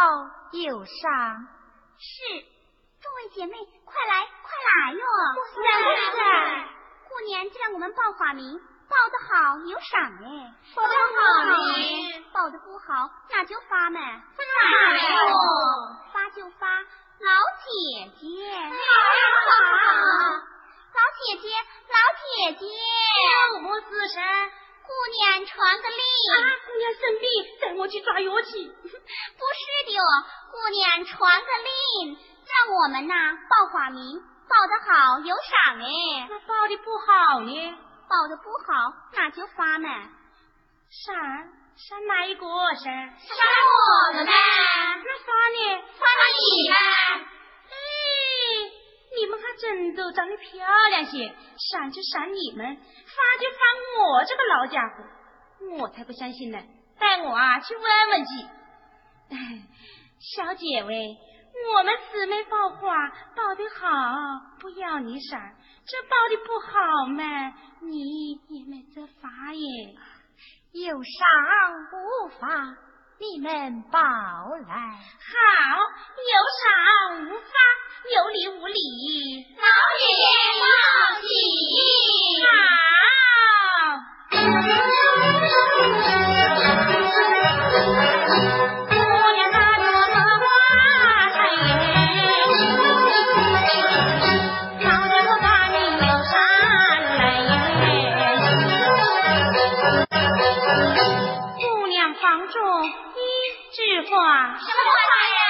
好有赏。是，众位姐妹，快来，快来哟！是。是。过年就让我们报花名，报得好有赏哎，报得好呢，报得不好那就罚嘛，罚哟，罚就发。老姐姐，好，老姐姐，老姐姐，有么子事？姑娘传个令啊，姑娘生病，带我去抓药去。不是的，姑娘传个令，让我们呐报花名。报得好有赏哎，那报的不好呢？报的不好那就罚嘛。赏赏哪一个赏？赏我们呗。那罚呢？罚你呗。你们还真都长得漂亮些，赏就赏你们，罚就罚我这个老家伙，我才不相信呢。带我啊去问问去。小姐喂。我们姊妹抱花抱的好，不要你赏；这抱的不好嘛，你也没这法耶。有赏无罚，你们抱来。好，有赏无罚，有理无理？老姐放心好姑娘扎着马花辫跑把姑娘房中一枝花。什么花呀？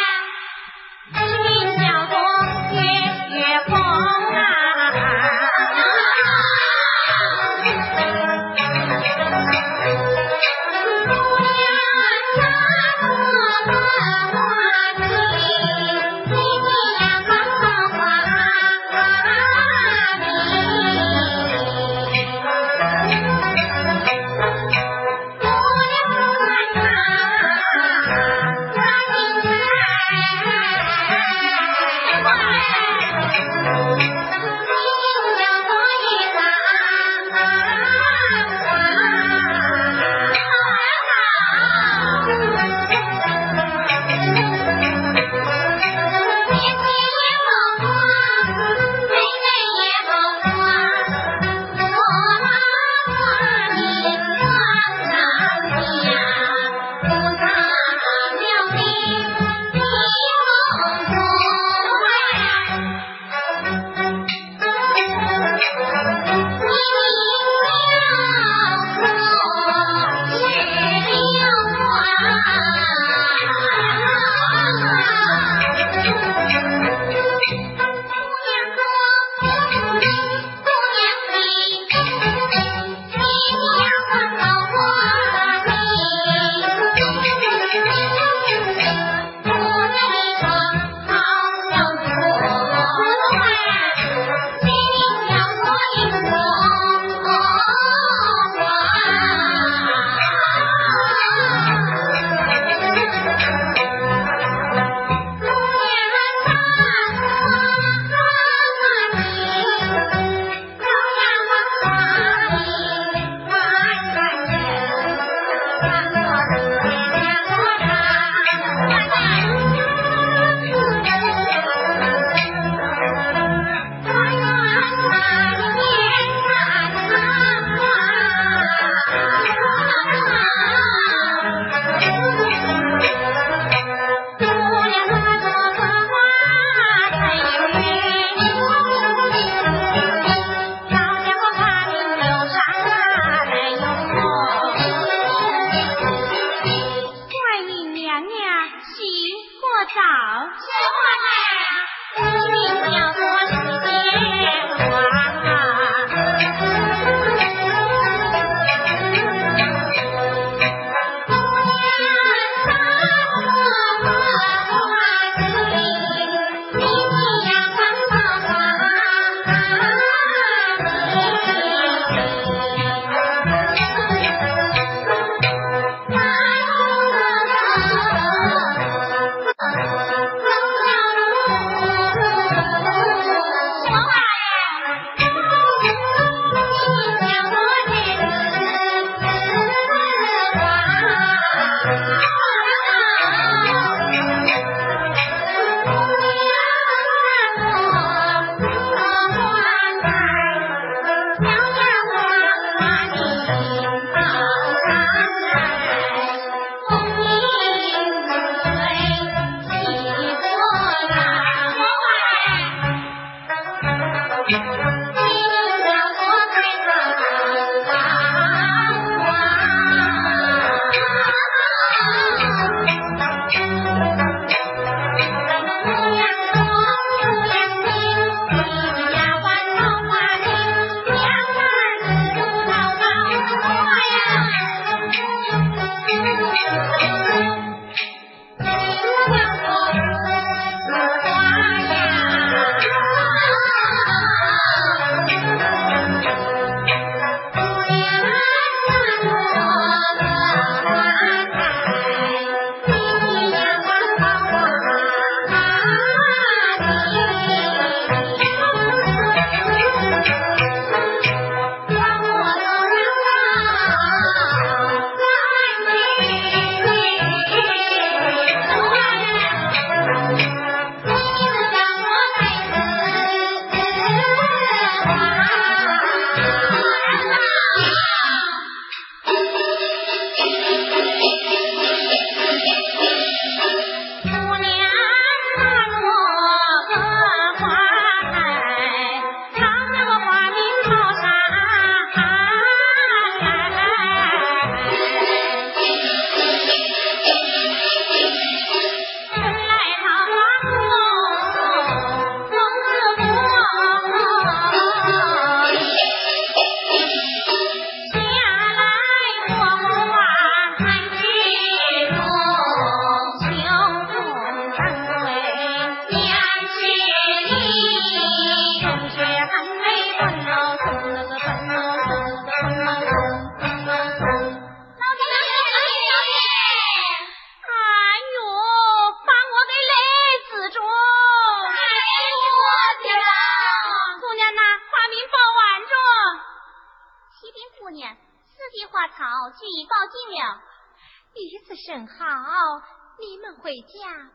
回家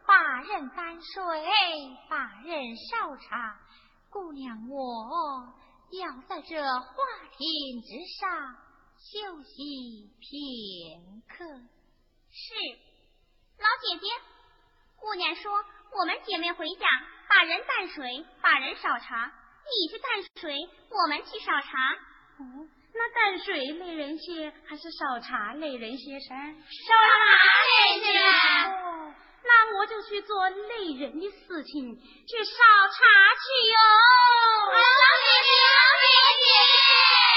把人担水，把人烧茶。姑娘，我要在这花亭之上休息片刻。是，老姐姐，姑娘说我们姐妹回家把人担水，把人烧茶。你去担水，我们去烧茶。哦，那担水累人些，还是烧茶累人些噻？烧茶累些。那我就去做累人的事情，去烧茶去哟。老姐姐，老姐姐。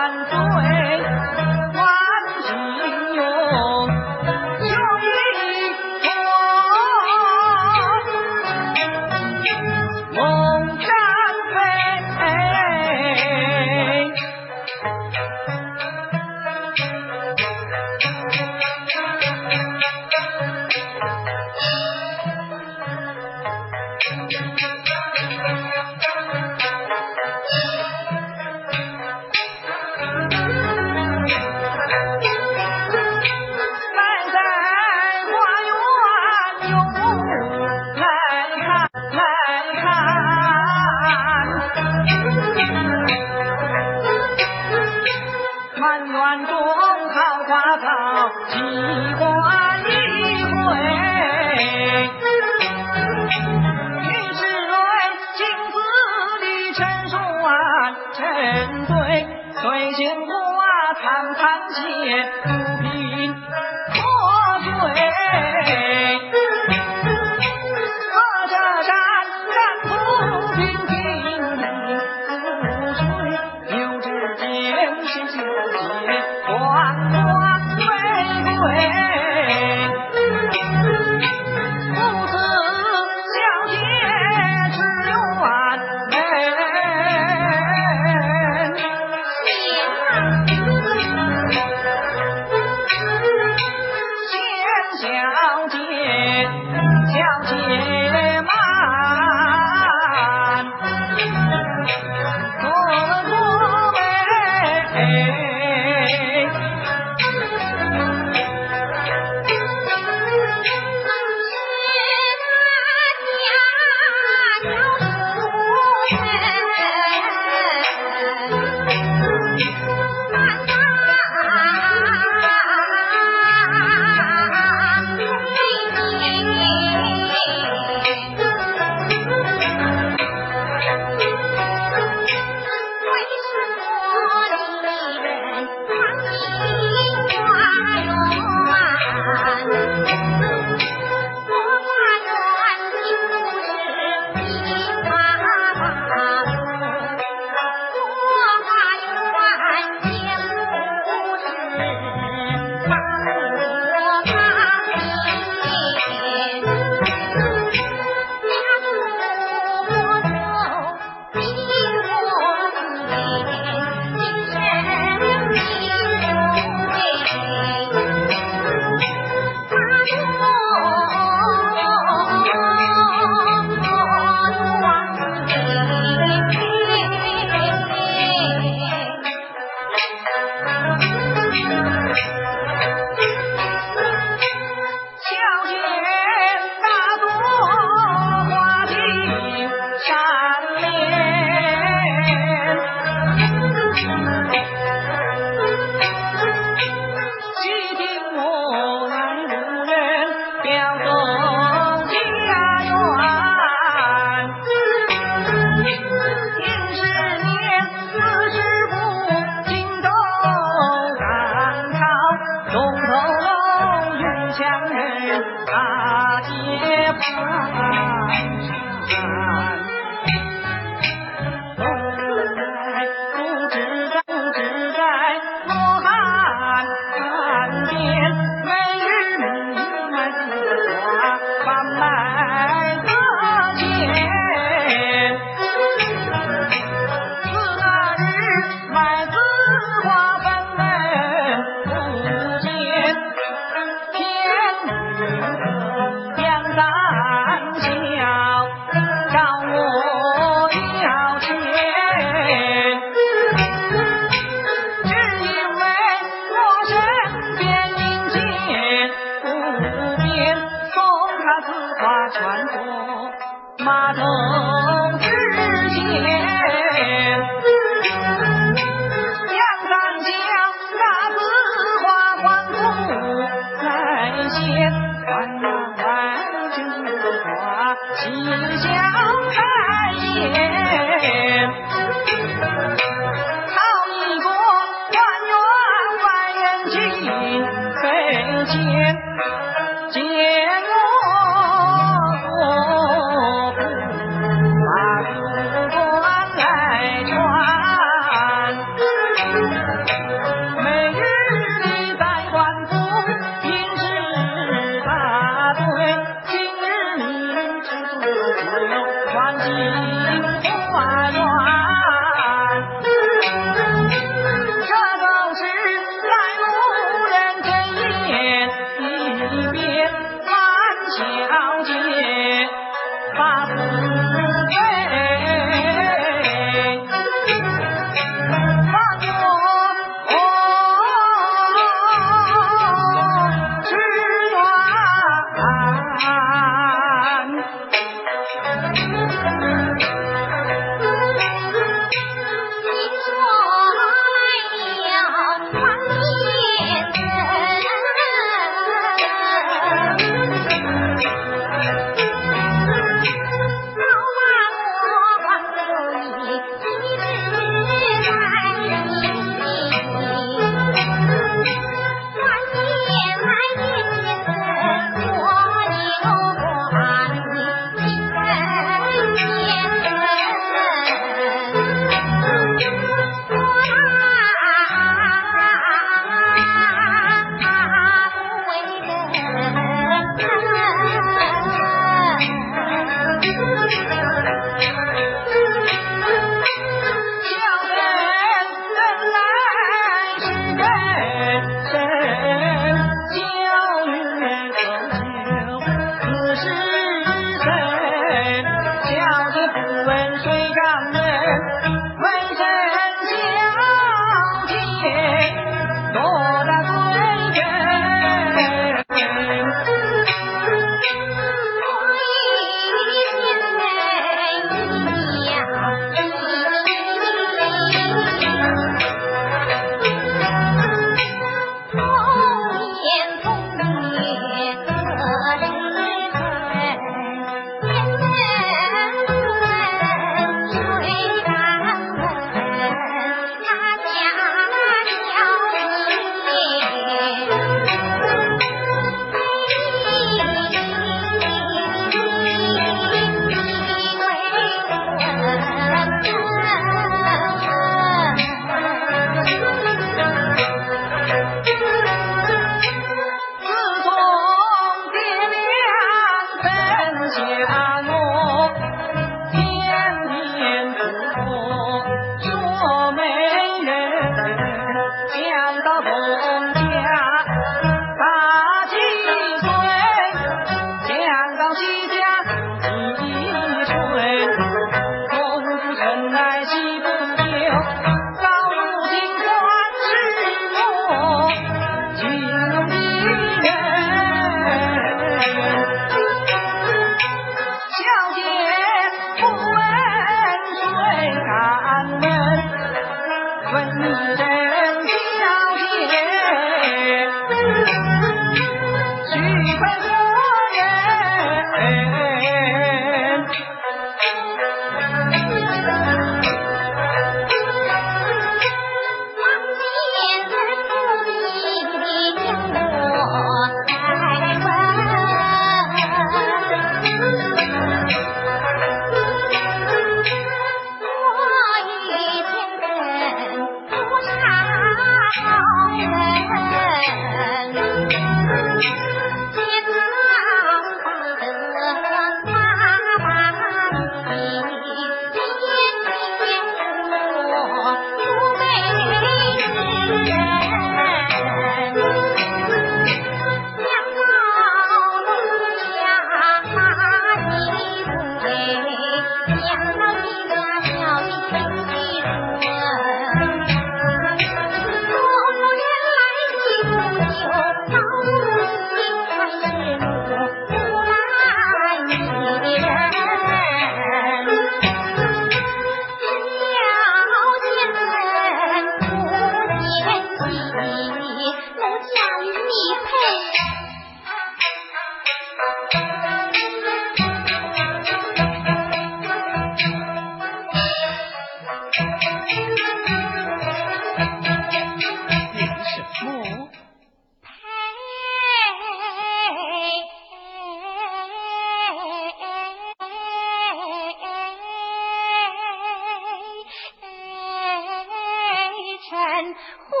呼。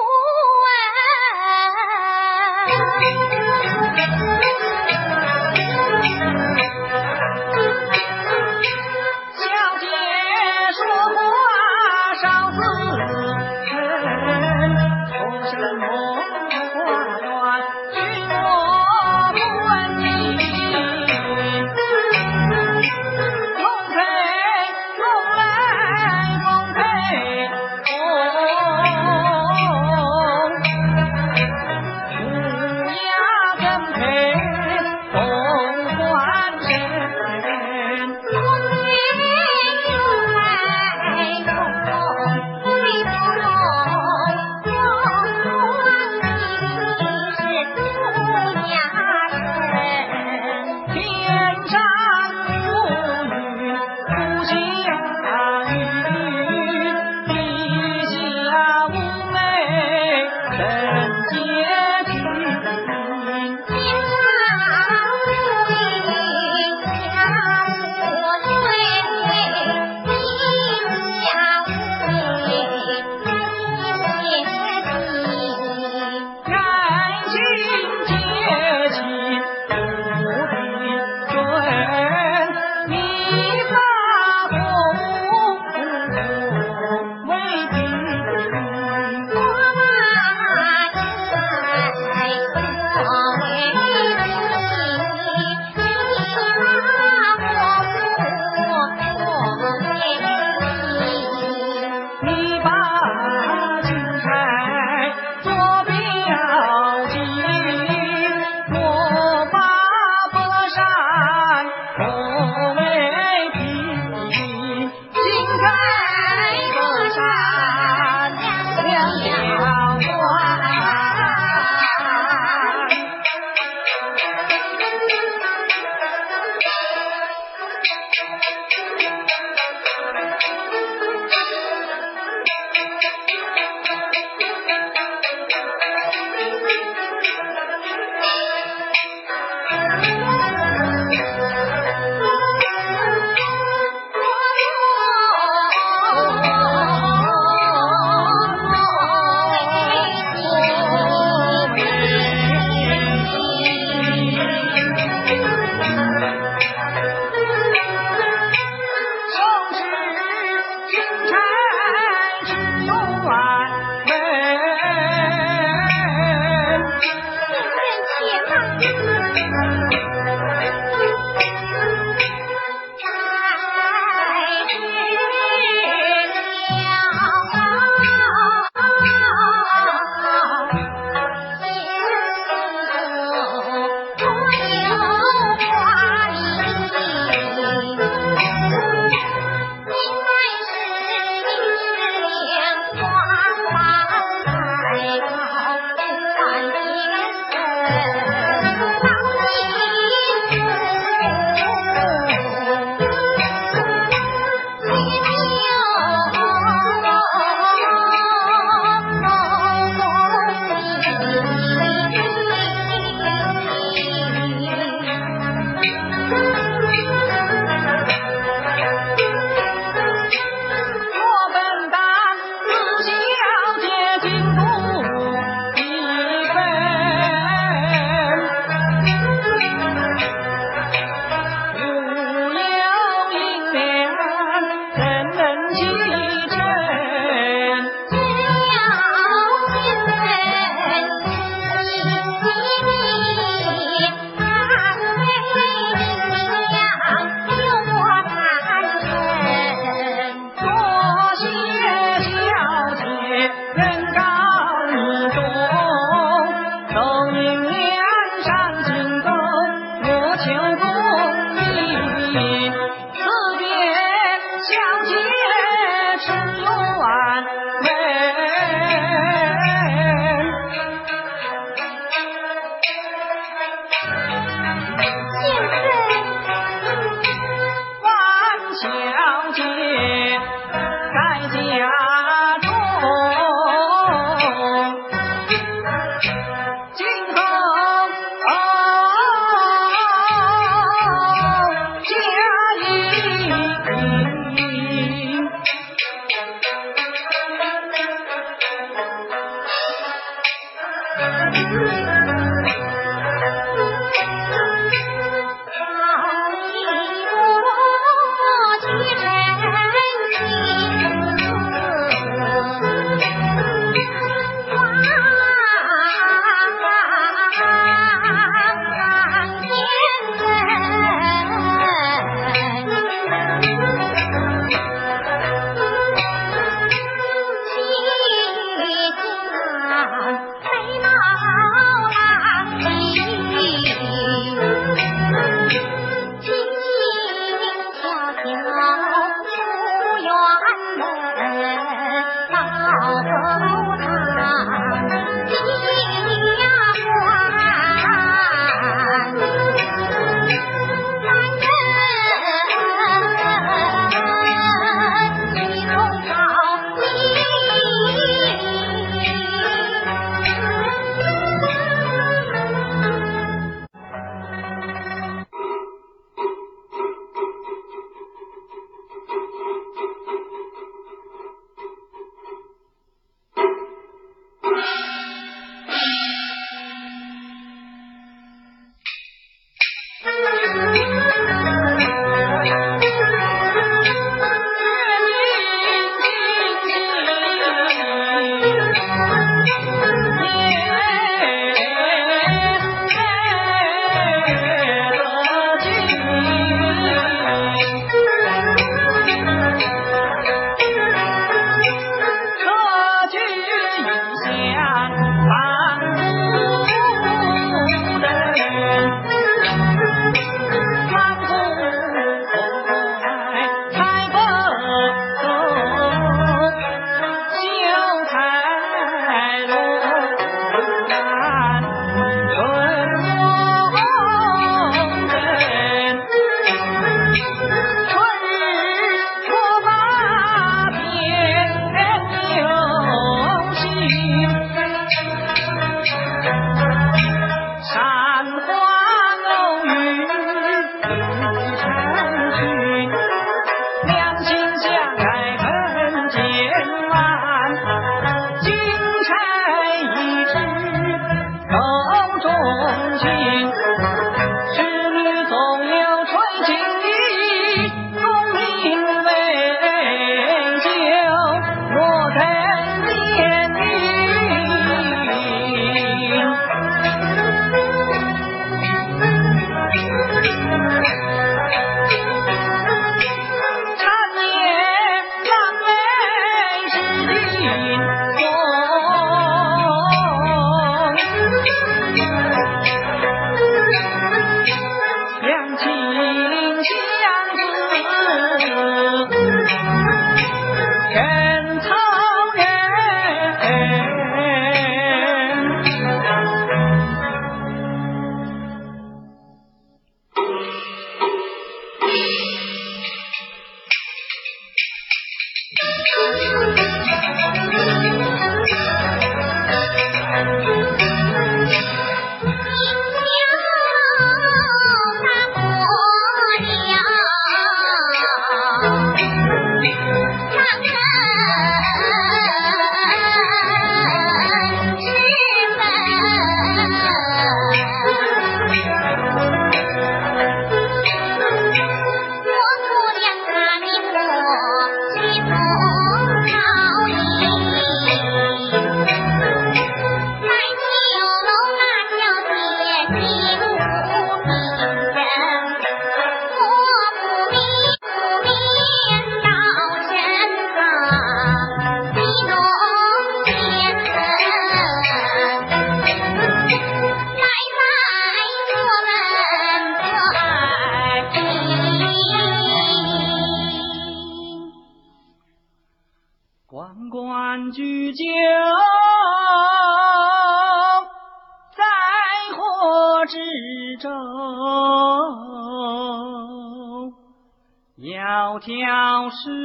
是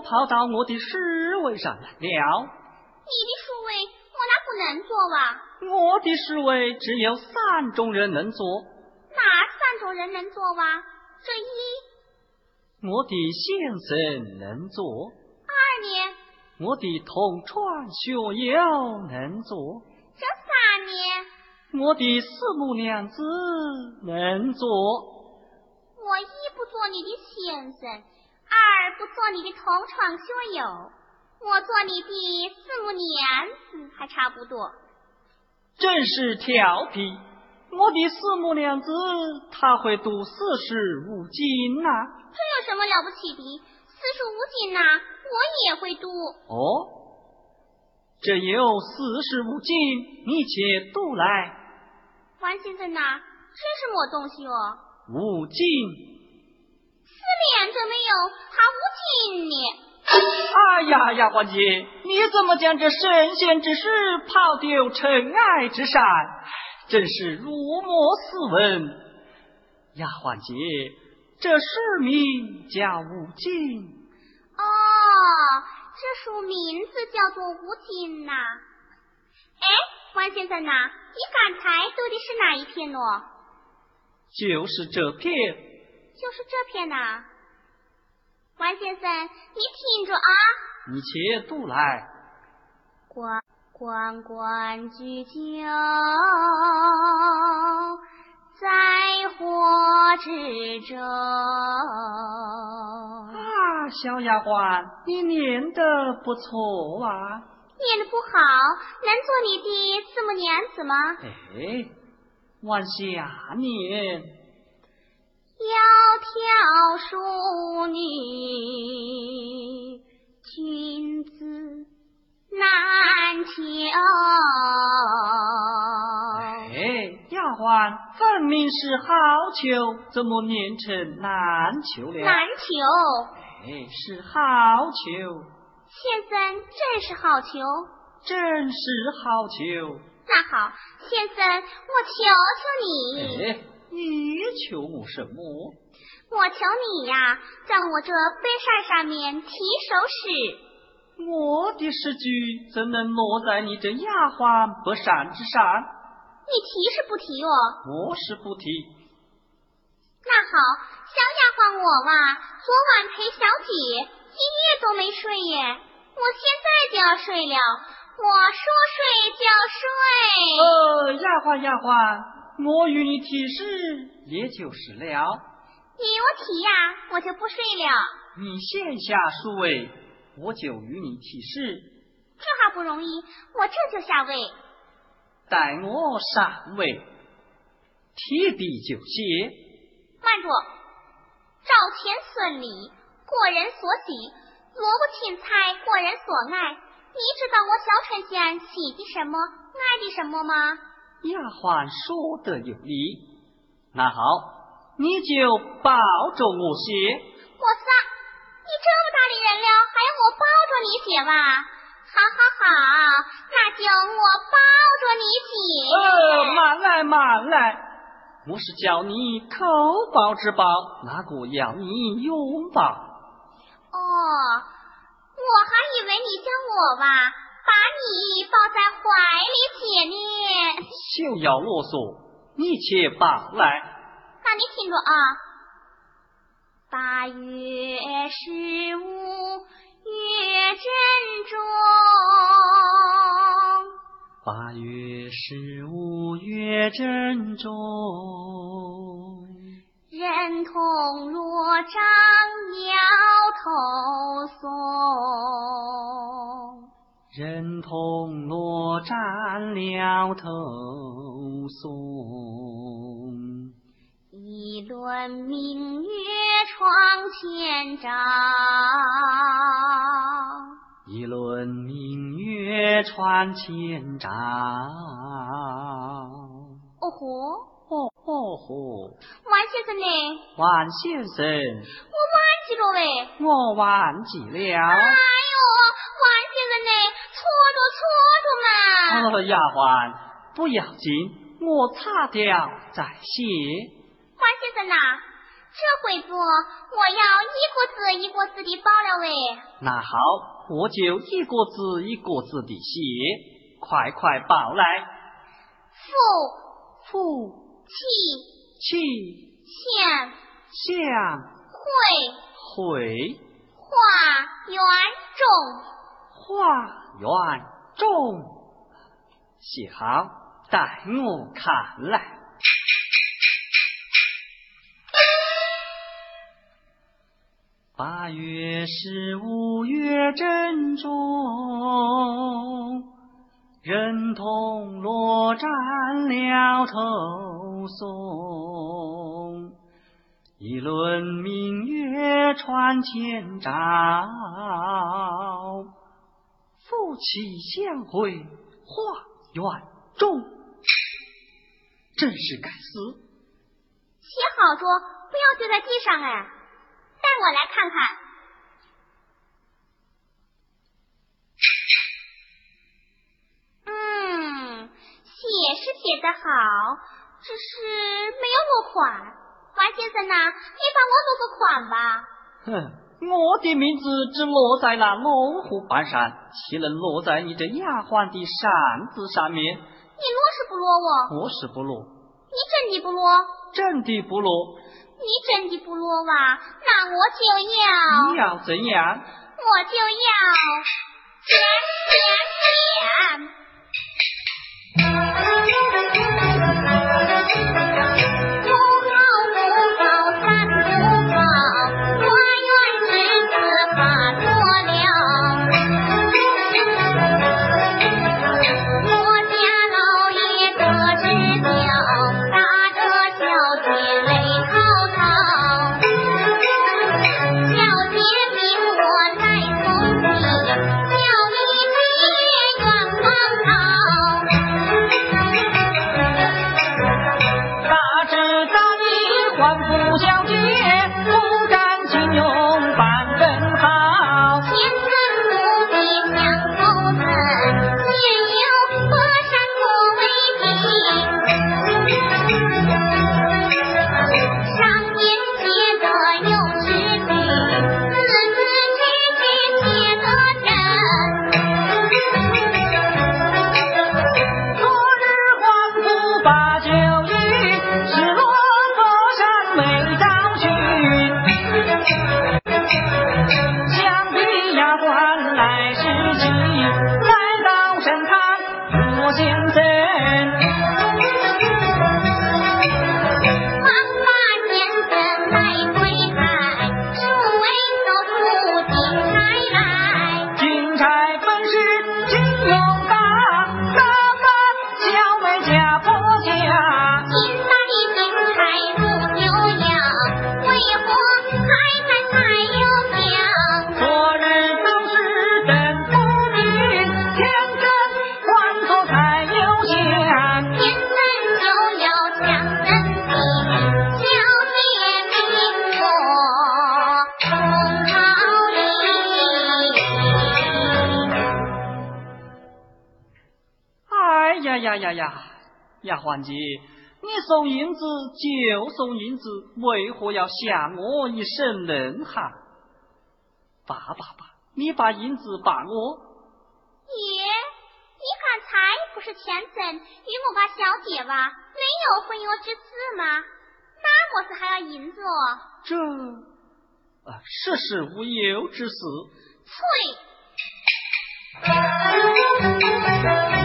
跑到我的侍卫上来了。你的侍卫我哪不能做哇？我的侍卫只有三种人能做。哪三种人能做哇？这一，我的先生能做。二年，我的同窗学友能做。这三呢，我的四母娘子能做。我一不做你的先生。二不做你的同床学友，我做你的四母娘子还差不多。真是调皮！我的四母娘子她会读四书五经呐。这有什么了不起的？四书五经呐，我也会读。哦，这有四书五经，你且读来。王先生呐，这是么东西哦？五斤。四两都没有，还五斤呢？哎呀，丫鬟姐，你怎么将这神仙之事抛丢尘埃之上？真是入魔斯文。丫鬟姐，这书名叫无尽。哦，这书名字叫做无尽呐。哎，王先生呐，你刚才读的是哪一篇呢？就是这篇。就是这篇呐。王先生，你听着啊！你且读来。关关关雎鸠，在河之洲。啊，小丫鬟，你念的不错啊！念的不好，能做你的字母娘子吗？哎，往下念。窈窕淑女，君子难求。哎，丫鬟，分明是好逑，怎么念成难求了？难求。哎，是好逑。先生，真是好逑。真是好逑。那好，先生，我求求你。哎。你求我什么？我求你呀，在我这杯扇上面提首诗。我的诗句怎能落在你这丫鬟不善之上？你提是不提哦？我是不提。那好，小丫鬟我哇，昨晚陪小姐，一夜都没睡耶。我现在就要睡了，我说睡就睡。呃，丫鬟丫鬟。我与你提示，也就是了。你我提呀，我就不睡了。你先下书位，我就与你提示。这还不容易，我这就下位。待我上位，提笔就写。慢着，赵钱孙李，过人所喜；萝卜青菜，过人所爱。你知道我小春仙喜的什么，爱的什么吗？丫鬟说的有理，那好，你就抱着我写。我撒，你这么大的人了，还要我抱着你写吧？好好好，那就我抱着你写。呃，慢来慢来，我是叫你口抱之抱，哪个要你拥抱？哦，我还以为你叫我吧。把你抱在怀里写呢，休要啰嗦，你且抱来。那你听着啊，八月十五月正中，八月十五月正中，人同罗帐摇头松。人同罗占了头松，一轮明月窗前照，一轮明月窗前照。哦吼，哦哦吼，万先生呢？万先生，我忘记了喂，我忘记了。哎呦，哦，丫鬟，不要紧，我擦掉再写。关先生呐，这回子我要一个字一个字的报了喂。那好，我就一个字一个字的写，快快报来。父。父气气相相会。会。化圆中化圆中。写好，待我看来。八月十五月正中，人同罗帐了头松，一轮明月窗前照。夫妻相会话园中，真是该死！写好着，不要丢在地上哎！带我来看看。嗯，写是写得好，只是没有落款。王先生呐，你帮我落个款吧。哼。我的名字只落在那龙虎板上，岂能落在你这丫鬟的扇子上面？你落是不落我？我是不落。你真的不落？真的不落。你真的不落哇？那我就要。你要怎样？我就要减丫鬟姐，你送银子就送银子，为何要向我一声冷汗？爸爸爸，你把银子把我。爷，你刚才不是前阵与我把小姐吧？没有婚约之事吗？那么是还要银子哦？这，啊，世事无忧之事。翠。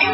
人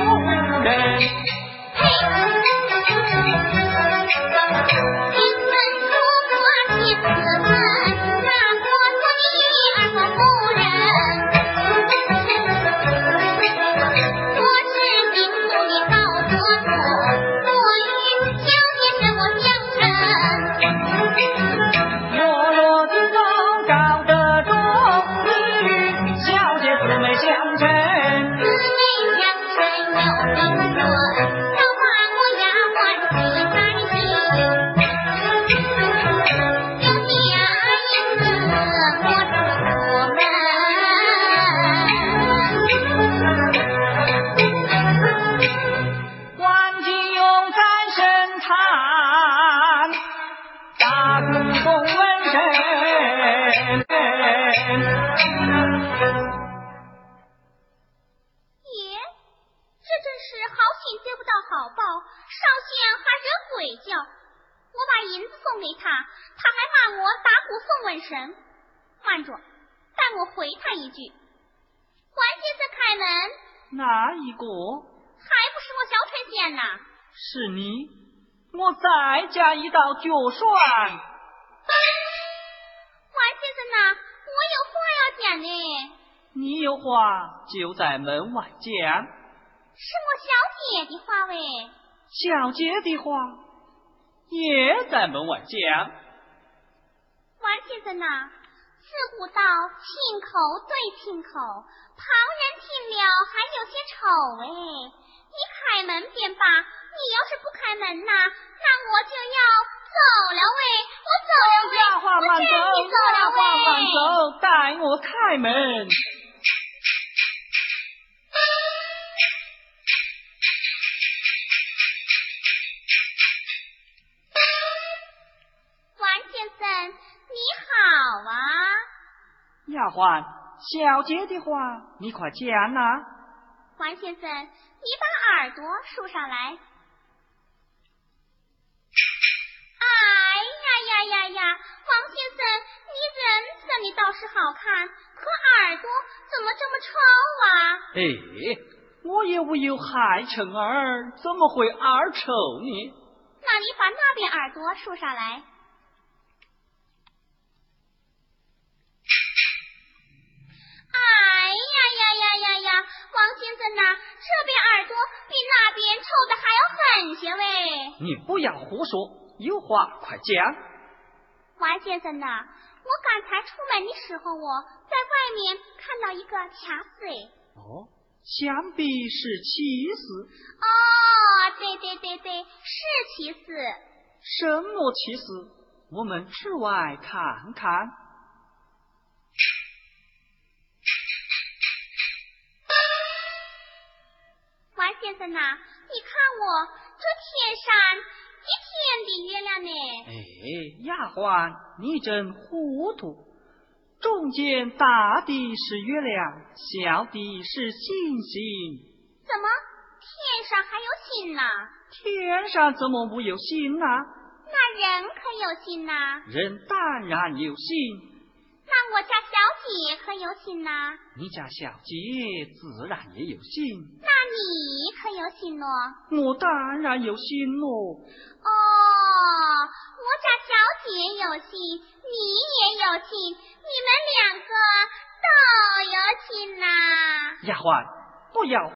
鬼叫。我把银子送给他，他还骂我打鼓送瘟神。慢着，待我回他一句。关先生开门。哪一个？还不是我小春仙呐。是你，我再加一道脚栓。关先生呐，我有话要讲呢。你有话就在门外讲。是我小姐的话喂。小姐的话也在门外讲。王先生呐，自古道亲口对亲口，旁人听了还有些丑哎。你开门便罢，你要是不开门呐，那我就要走了喂，我走了喂，我真的 走了喂。走，带我开门。丫鬟，小姐的话，你快讲呐！关先生，你把耳朵竖上来。哎呀呀呀呀，王先生，你人长得倒是好看，可耳朵怎么这么丑啊？哎，我也无有害虫儿，怎么会耳臭呢？那你把那边耳朵竖上来。哎呀呀呀呀呀，王先生呐，这边耳朵比那边臭的还要狠些喂！你不要胡说，有话快讲。王先生呐，我刚才出门的时候，我在外面看到一个卡死。哦，想必是气死。哦，对对对对，是气死。什么气死？我们去外看看。先生呐，你看我这天上一天的月亮呢？哎，丫鬟，你真糊涂。中间大的是月亮，小的是星星。怎么天上还有星呢？天上怎么没有星呢？那人可有心呐？人当然有心。那我家小姐可有心呐？你家小姐自然也有心。那你可有心咯？我当然有心咯。哦，我家小姐有心，你也有心，你们两个都有心呐。丫鬟，不要。